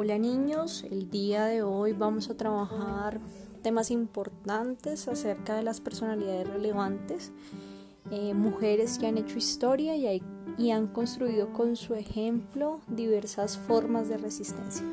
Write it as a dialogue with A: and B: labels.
A: Hola niños, el día de hoy vamos a trabajar temas importantes acerca de las personalidades relevantes, eh, mujeres que han hecho historia y han construido con su ejemplo diversas formas de resistencia.